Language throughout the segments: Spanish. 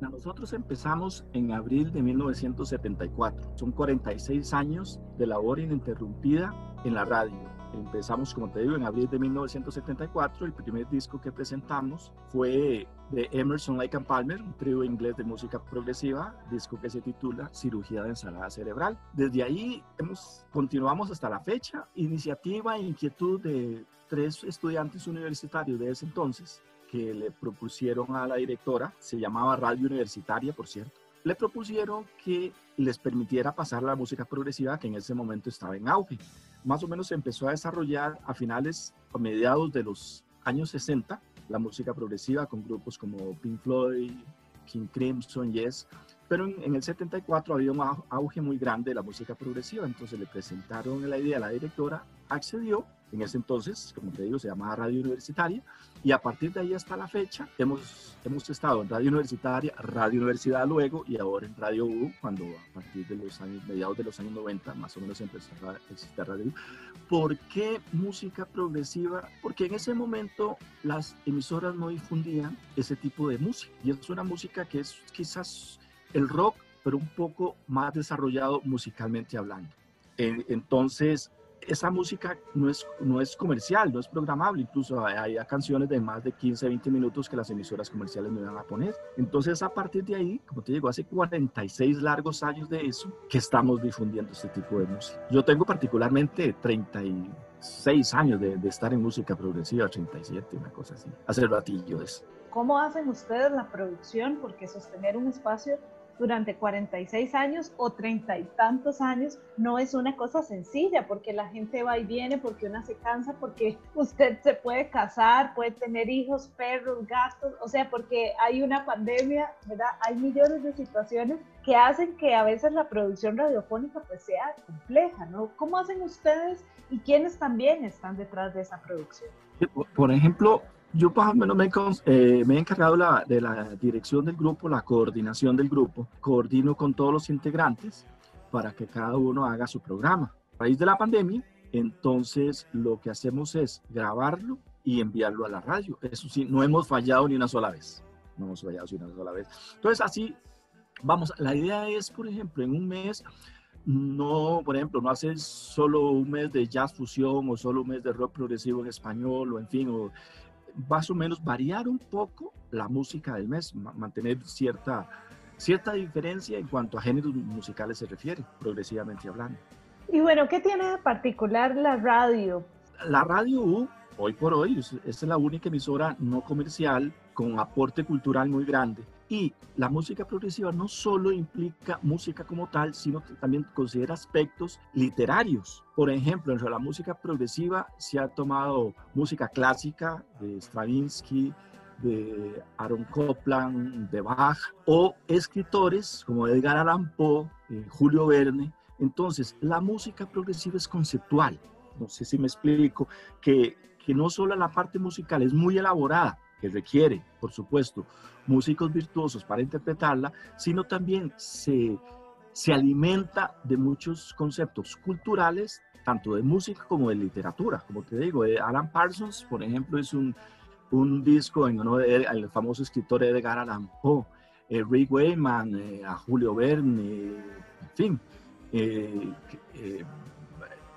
Nosotros empezamos en abril de 1974. Son 46 años de labor ininterrumpida en la radio Empezamos, como te digo, en abril de 1974. El primer disco que presentamos fue de Emerson, Lake and Palmer, un trío inglés de música progresiva, disco que se titula Cirugía de ensalada cerebral. Desde ahí hemos, continuamos hasta la fecha, iniciativa e inquietud de tres estudiantes universitarios de ese entonces que le propusieron a la directora, se llamaba Radio Universitaria, por cierto, le propusieron que les permitiera pasar la música progresiva que en ese momento estaba en auge. Más o menos se empezó a desarrollar a finales, a mediados de los años 60, la música progresiva con grupos como Pink Floyd, King Crimson, Yes, pero en, en, el 74 había un auge muy grande de la música progresiva, entonces le presentaron la idea a la directora, accedió en ese entonces, como te digo, se llamaba Radio Universitaria, y a partir de ahí hasta la fecha hemos, hemos estado en Radio Universitaria, Radio Universidad luego, y ahora en Radio U, cuando a partir de los años, mediados de los años 90, más o menos empezó a existir Radio U. ¿Por qué música progresiva? Porque en ese momento las emisoras no difundían ese tipo de música, y es una música que es quizás el rock, pero un poco más desarrollado musicalmente hablando. Entonces, esa música no es, no es comercial, no es programable, incluso hay, canciones de más de 15, 20 minutos que las emisoras comerciales no iban a poner. Entonces a partir de ahí, como te digo, hace 46 largos años de eso que estamos difundiendo este tipo de música. Yo tengo particularmente 36 años de, de estar en música progresiva, 37, una cosa así, hace ratillo es. ¿Cómo hacen ustedes la producción? Porque sostener un espacio durante 46 años o treinta y tantos años no es una cosa sencilla porque la gente va y viene, porque una se cansa, porque usted se puede casar, puede tener hijos, perros, gastos, o sea, porque hay una pandemia, ¿verdad? Hay millones de situaciones que hacen que a veces la producción radiofónica pues sea compleja, ¿no? ¿Cómo hacen ustedes y quiénes también están detrás de esa producción? Por ejemplo, yo más o menos me, eh, me he encargado de la dirección del grupo, la coordinación del grupo. Coordino con todos los integrantes para que cada uno haga su programa. A raíz de la pandemia, entonces lo que hacemos es grabarlo y enviarlo a la radio. Eso sí, no hemos fallado ni una sola vez. No hemos fallado ni una sola vez. Entonces así, vamos, la idea es, por ejemplo, en un mes no, por ejemplo, no haces solo un mes de jazz fusión o solo un mes de rock progresivo en español o en fin, o más o menos variar un poco la música del mes, mantener cierta, cierta diferencia en cuanto a géneros musicales se refiere, progresivamente hablando. Y bueno, ¿qué tiene de particular la radio? La radio U, hoy por hoy, es la única emisora no comercial con aporte cultural muy grande y la música progresiva no solo implica música como tal, sino que también considera aspectos literarios. Por ejemplo, entre la música progresiva se ha tomado música clásica de Stravinsky, de Aaron Copland, de Bach, o escritores como Edgar Allan Poe, eh, Julio Verne. Entonces, la música progresiva es conceptual. No sé si me explico, que, que no solo la parte musical es muy elaborada, que requiere, por supuesto, músicos virtuosos para interpretarla, sino también se, se alimenta de muchos conceptos culturales, tanto de música como de literatura. Como te digo, eh, Alan Parsons, por ejemplo, es un, un disco en honor al famoso escritor Edgar Allan Poe, eh, Rick Wayman, eh, a Julio Verne, en fin.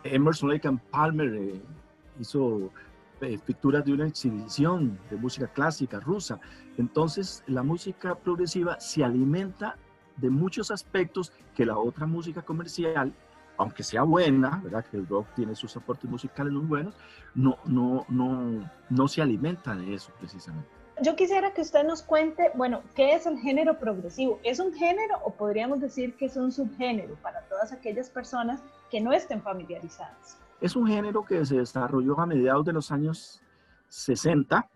Emerson Lake and Palmer hizo picturas de una exhibición de música clásica rusa. Entonces, la música progresiva se alimenta de muchos aspectos que la otra música comercial, aunque sea buena, ¿verdad? que el rock tiene sus aportes musicales muy buenos, no, no, no, no se alimenta de eso precisamente. Yo quisiera que usted nos cuente, bueno, ¿qué es el género progresivo? ¿Es un género o podríamos decir que es un subgénero para todas aquellas personas que no estén familiarizadas? Es un género que se desarrolló a mediados de los años 60,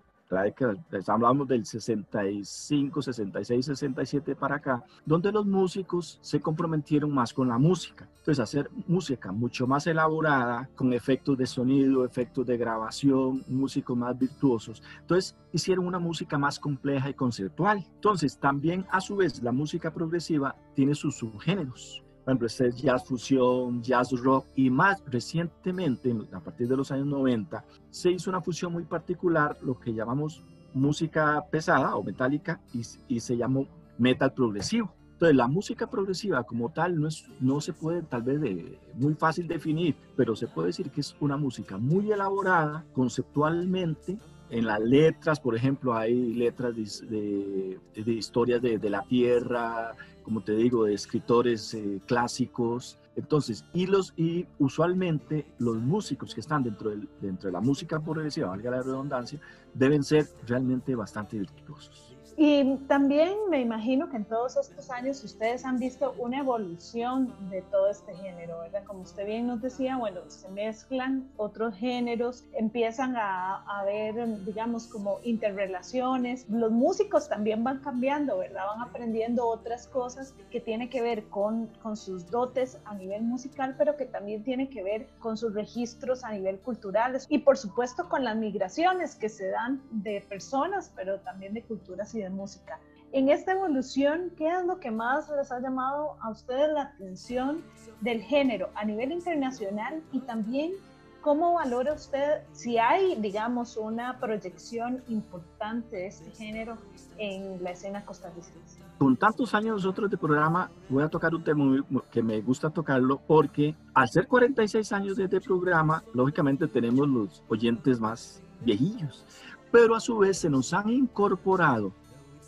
hablamos del 65, 66, 67 para acá, donde los músicos se comprometieron más con la música. Entonces, hacer música mucho más elaborada, con efectos de sonido, efectos de grabación, músicos más virtuosos. Entonces, hicieron una música más compleja y conceptual. Entonces, también a su vez, la música progresiva tiene sus subgéneros por ejemplo, este es jazz fusión, jazz rock y más recientemente, a partir de los años 90, se hizo una fusión muy particular, lo que llamamos música pesada o metálica y, y se llamó metal progresivo. Entonces, la música progresiva como tal no, es, no se puede tal vez de, muy fácil definir, pero se puede decir que es una música muy elaborada conceptualmente. En las letras, por ejemplo, hay letras de, de, historias de, la tierra, como te digo, de escritores eh, clásicos. Entonces, y, los, y usualmente los músicos que están dentro, del, dentro de la música progresiva, valga la redundancia, deben ser realmente bastante virtuosos. Y también me imagino que en todos estos años ustedes han visto una evolución de todo este género, ¿verdad? Como usted bien nos decía, bueno, se mezclan otros géneros, empiezan a, a ver, digamos, como interrelaciones. Los músicos también van cambiando, ¿verdad? Van aprendiendo otras cosas que tienen que ver con, con sus dotes a nivel musical, pero que también tienen que ver con sus registros a nivel cultural y por supuesto con las migraciones que se dan de personas, pero también de culturas y de música. En esta evolución, ¿qué es lo que más les ha llamado a ustedes la atención del género a nivel internacional y también cómo valora usted si hay, digamos, una proyección importante de este género en la escena costarricense? Con tantos años nosotros de programa, voy a tocar un tema que me gusta tocarlo porque al ser 46 años de programa, lógicamente tenemos los oyentes más viejillos, pero a su vez se nos han incorporado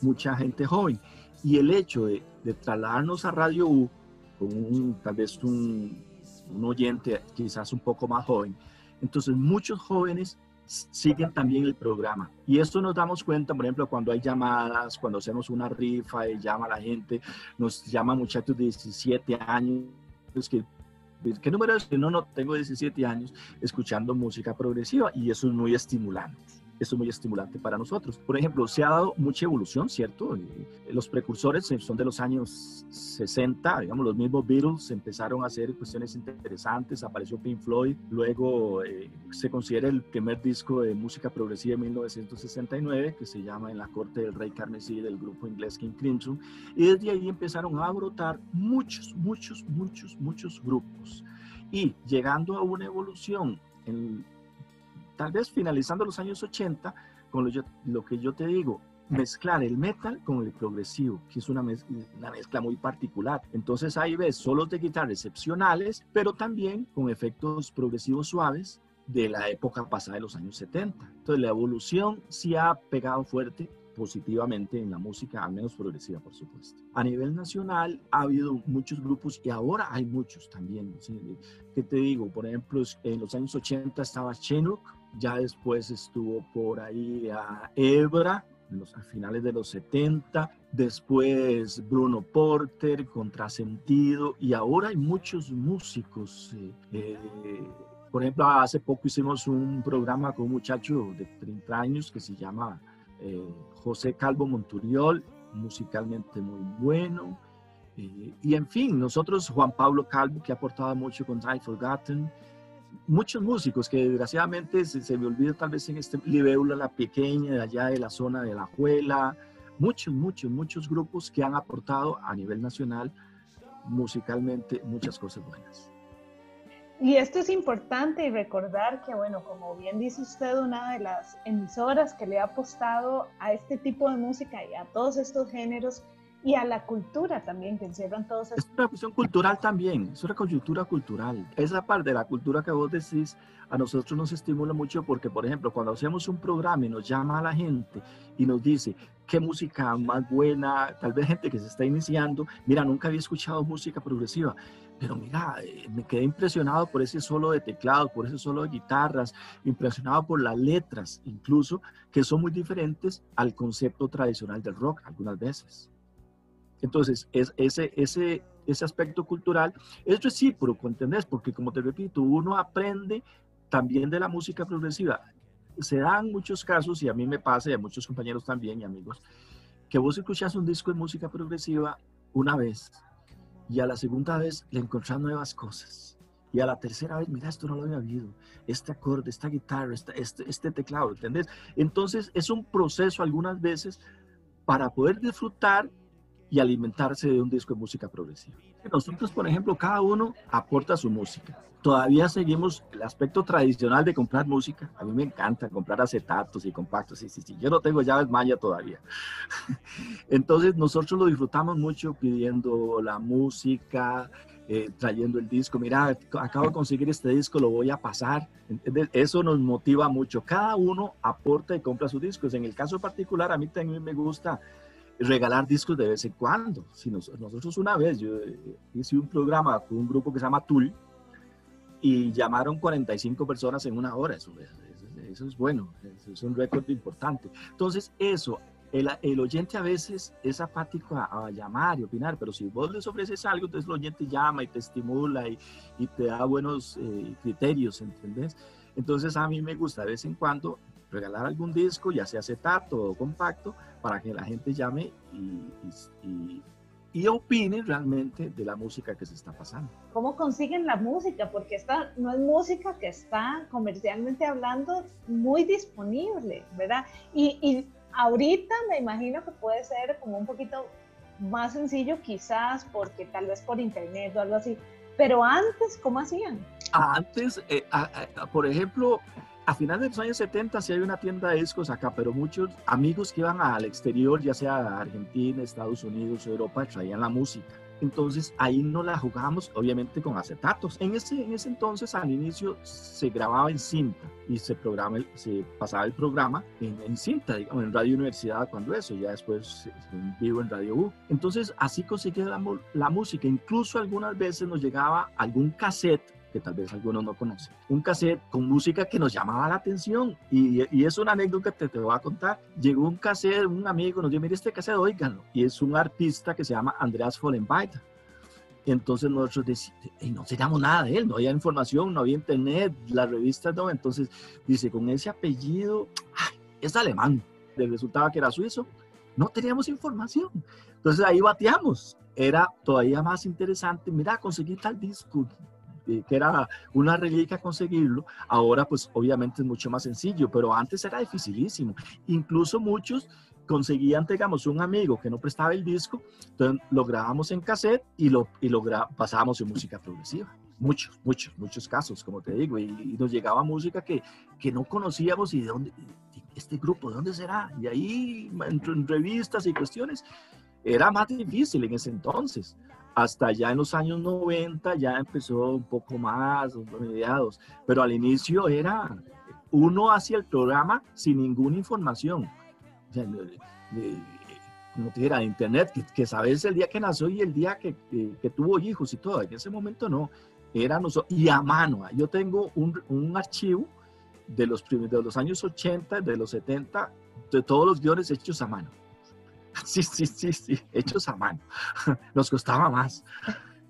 mucha gente joven. Y el hecho de, trasladarnos a Radio U, con un, tal vez un, un oyente quizás un poco más joven, entonces muchos jóvenes siguen también el programa. Y esto nos damos cuenta, por ejemplo, cuando hay llamadas, cuando hacemos una rifa y llama a la gente, nos llama muchachos de 17 años, que, ¿qué número es? No, no, tengo 17 años escuchando música progresiva y eso es muy estimulante eso es muy estimulante para nosotros. Por ejemplo, se ha dado mucha evolución, ¿cierto? Eh, los precursores son de los años 60, digamos, los mismos Beatles empezaron a hacer cuestiones interesantes, apareció Pink Floyd, luego eh, se considera el primer disco de música progresiva de 1969, que se llama En la corte del rey carmesí del grupo inglés King Crimson, y desde ahí empezaron a brotar muchos, muchos, muchos, muchos grupos. Y llegando a una evolución en tal vez finalizando los años 80, con lo, que yo te digo, mezclar el metal con el progresivo, que es una, una, mezcla muy particular. Entonces ahí ves solos de guitarra excepcionales, pero también con efectos progresivos suaves de la época pasada de los años 70. Entonces la evolución sí ha pegado fuerte positivamente en la música, al menos progresiva, por supuesto. A nivel nacional ha habido muchos grupos y ahora hay muchos también. ¿Qué te digo? Por ejemplo, en los años 80 estaba Chinook, ya después estuvo por ahí a Ebra, los, a finales de los 70, después Bruno Porter, Contrasentido, y ahora hay muchos músicos. Eh, eh, por ejemplo, hace poco hicimos un programa con un muchacho de 30 años que se llama eh, José Calvo Monturiol, musicalmente muy bueno. y en fin, nosotros, Juan Pablo Calvo, que ha aportado mucho con Try Forgotten, muchos músicos que desgraciadamente se, me olvida tal vez en este Libeula, la pequeña, de allá de la zona de La Juela, muchos, muchos, muchos grupos que han aportado a nivel nacional musicalmente muchas cosas buenas. Y esto es importante y recordar que, bueno, como bien dice usted, una de las emisoras que le ha apostado a este tipo de música y a todos estos géneros y a la cultura también que encierran todos estos. Es una cuestión cultural también, es una coyuntura cultural. Esa parte de la cultura que vos decís a nosotros nos estimula mucho porque, por ejemplo, cuando hacemos un programa y nos llama a la gente y nos dice qué música más buena, tal vez gente que se está iniciando, mira, nunca había escuchado música progresiva, pero mira, eh, me quedé impresionado por ese solo de teclado, por ese solo de guitarras, impresionado por las letras, incluso, que son muy diferentes al concepto tradicional del rock algunas veces. Entonces, es, ese, ese, ese aspecto cultural es recíproco, ¿entendés? Porque como te repito, uno aprende también de la música progresiva. Se dan muchos casos, y a mí me pasa, y a muchos compañeros también y amigos, que vos escuchás un disco de música progresiva una vez, y a la segunda vez le encontrás nuevas cosas. Y a la tercera vez, mira, esto no lo había habido. Este acorde, esta guitarra, este, este teclado, ¿entendés? Entonces es un proceso algunas veces para poder disfrutar y alimentarse de un disco de música progresiva. Nosotros, por ejemplo, cada uno aporta su música. Todavía seguimos el aspecto tradicional de comprar música. A mí me encanta comprar acetatos y compactos. Sí, sí, sí. Yo no tengo llaves Maya todavía. Entonces, nosotros lo disfrutamos mucho pidiendo la música, eh, trayendo el disco. Mira, acabo de conseguir este disco, lo voy a pasar. Eso nos motiva mucho. Cada uno aporta y compra sus discos. En el caso particular, a mí también me gusta regalar discos de vez en cuando. Si nosotros una vez, yo eh, hice un programa con un grupo que se llama Tool y llamaron 45 personas en una hora. Eso, eso, es bueno, es un récord importante. Entonces, eso, el, el, oyente a veces es apático a, llamar y opinar, pero si vos les ofreces algo, entonces el oyente llama y te estimula y, y te da buenos eh, criterios, ¿entendés? Entonces a mí me gusta de vez en cuando regalar algún disco, ya sea acetato o compacto, para que la gente llame y, y, opine realmente de la música que se está pasando. ¿Cómo consiguen la música? Porque esta no es música que está comercialmente hablando muy disponible, ¿verdad? Y, y ahorita me imagino que puede ser como un poquito más sencillo quizás porque tal vez por internet o algo así, pero antes, ¿cómo hacían? Antes, eh, por ejemplo, a finales de los años 70 sí hay una tienda de discos acá, pero muchos amigos que iban al exterior, ya sea Argentina, Estados Unidos, Europa, traían la música. Entonces ahí no la jugábamos obviamente con acetatos. En ese, en ese entonces al inicio se grababa en cinta y se, programa, se pasaba el programa en, en cinta, digamos, en Radio Universidad cuando eso, ya después en vivo en Radio U. Entonces así conseguía la, la música. Incluso algunas veces nos llegaba algún cassette que tal vez algunos no conocen. Un cassette con música que nos llamaba la atención y, y es una anécdota que te, voy a contar. Llegó un cassette, un amigo nos dijo, mire este cassette, oíganlo. Y es un artista que se llama Andreas Follenbeiter. Entonces nosotros decimos, y no teníamos nada de él, no había información, no había internet, las revistas no. Entonces dice, con ese apellido, es alemán. Le resultaba que era suizo. No teníamos información. Entonces ahí bateamos. Era todavía más interesante, mira, conseguí tal disco, que era una reliquia conseguirlo, ahora pues obviamente es mucho más sencillo, pero antes era dificilísimo. Incluso muchos conseguían, digamos, un amigo que no prestaba el disco, entonces lo grabamos en cassette y lo, y lo pasábamos en música progresiva. Muchos, muchos, muchos casos, como te digo, y, nos llegaba música que, que no conocíamos y de dónde, este grupo, ¿de dónde será? Y ahí, en revistas y cuestiones, era más difícil en ese entonces hasta ya en los años 90 ya empezó un poco más, mediados, pero al inicio era uno hacia el programa sin ninguna información. O como te dijera, internet, que, sabes el día que nació y el día que, que, tuvo hijos y todo. En ese momento no, era nosotros, y a mano. Yo tengo un, un archivo de los, de los años 80, de los 70, de todos los guiones hechos a mano. Sí, sí, sí, sí, hechos a mano. Nos costaba más.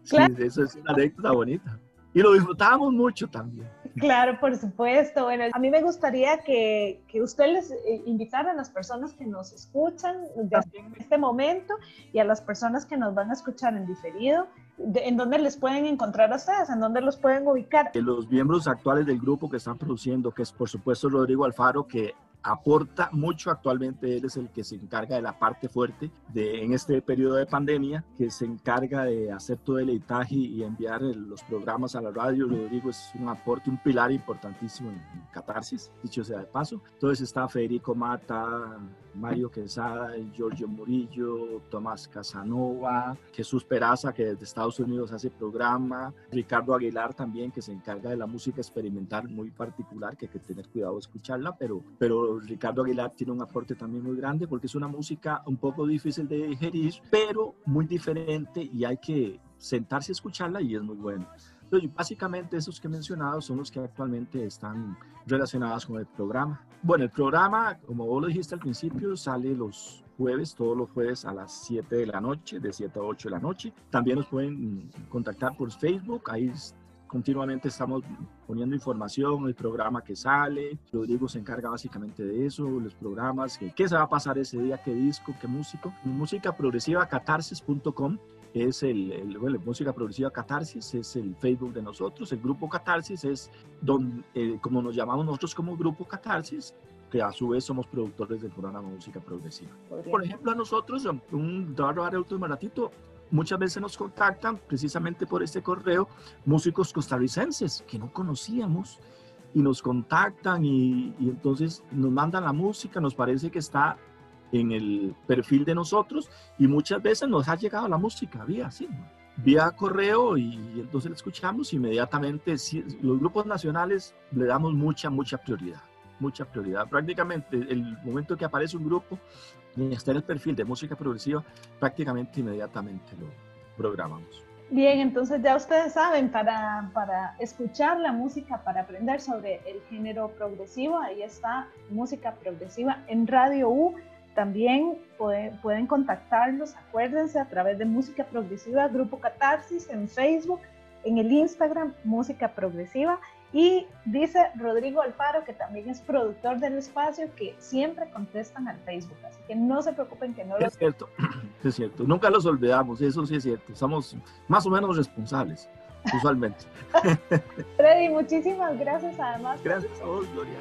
Sí, eso es una anécdota bonita. Y lo disfrutábamos mucho también. Claro, por supuesto. Bueno, a mí me gustaría que, que usted les eh, invitara a las personas que nos escuchan en este momento y a las personas que nos van a escuchar en diferido, en dónde les pueden encontrar a ustedes, en dónde los pueden ubicar. Los miembros actuales del grupo que están produciendo, que es por supuesto Rodrigo Alfaro, que aporta mucho actualmente, él es el que se encarga de la parte fuerte de, en este periodo de pandemia, que se encarga de hacer todo el editaje y enviar los programas a la radio. Rodrigo es un aporte, un pilar importantísimo en, Catarsis, dicho sea de paso. Entonces está Federico Mata, Mario Quesada, Giorgio Murillo, Tomás Casanova, Jesús Peraza, que desde Estados Unidos hace programa, Ricardo Aguilar también, que se encarga de la música experimental muy particular, que hay que tener cuidado de escucharla, pero, pero Ricardo Aguilar tiene un aporte también muy grande porque es una música un poco difícil de digerir, pero muy diferente y hay que sentarse a escucharla y es muy bueno. Entonces, básicamente esos que he mencionado son los que actualmente están relacionados con el programa. Bueno, el programa, como vos lo dijiste al principio, sale los jueves, todos los jueves a las 7 de la noche, de 7 a 8 de la noche. También nos pueden contactar por Facebook, ahí continuamente estamos poniendo información, el programa que sale. Rodrigo se encarga básicamente de eso, los programas, qué se va a pasar ese día, qué disco, qué músico. Música progresiva catarsis.com es el, el bueno, música progresiva Catarsis, es el Facebook de nosotros, el grupo Catarsis es donde, eh, como nos llamamos nosotros como grupo Catarsis, que a su vez somos productores del programa Música Progresiva. Por ejemplo, a nosotros, un Daro último ratito, muchas veces nos contactan precisamente por este correo músicos costarricenses que no conocíamos y nos contactan y, entonces nos mandan la música, nos parece que está en el perfil de nosotros y muchas veces nos ha llegado la música vía así, vía correo y, entonces la escuchamos inmediatamente. Los grupos nacionales le damos mucha, mucha prioridad, mucha prioridad. Prácticamente el momento que aparece un grupo y está en el perfil de música progresiva, prácticamente inmediatamente lo programamos. Bien, entonces ya ustedes saben, para, para, escuchar la música, para aprender sobre el género progresivo, ahí está música progresiva en Radio U. También pueden contactarlos, acuérdense, a través de Música Progresiva, Grupo Catarsis, en Facebook, en el Instagram, Música Progresiva. Y dice Rodrigo Alfaro, que también es productor del espacio, que siempre contestan al Facebook, así que no se preocupen que no lo... Es cierto, es cierto, nunca los olvidamos, eso sí es cierto, somos más o menos responsables, usualmente. Freddy, muchísimas gracias además. Gracias a vos, Gloria.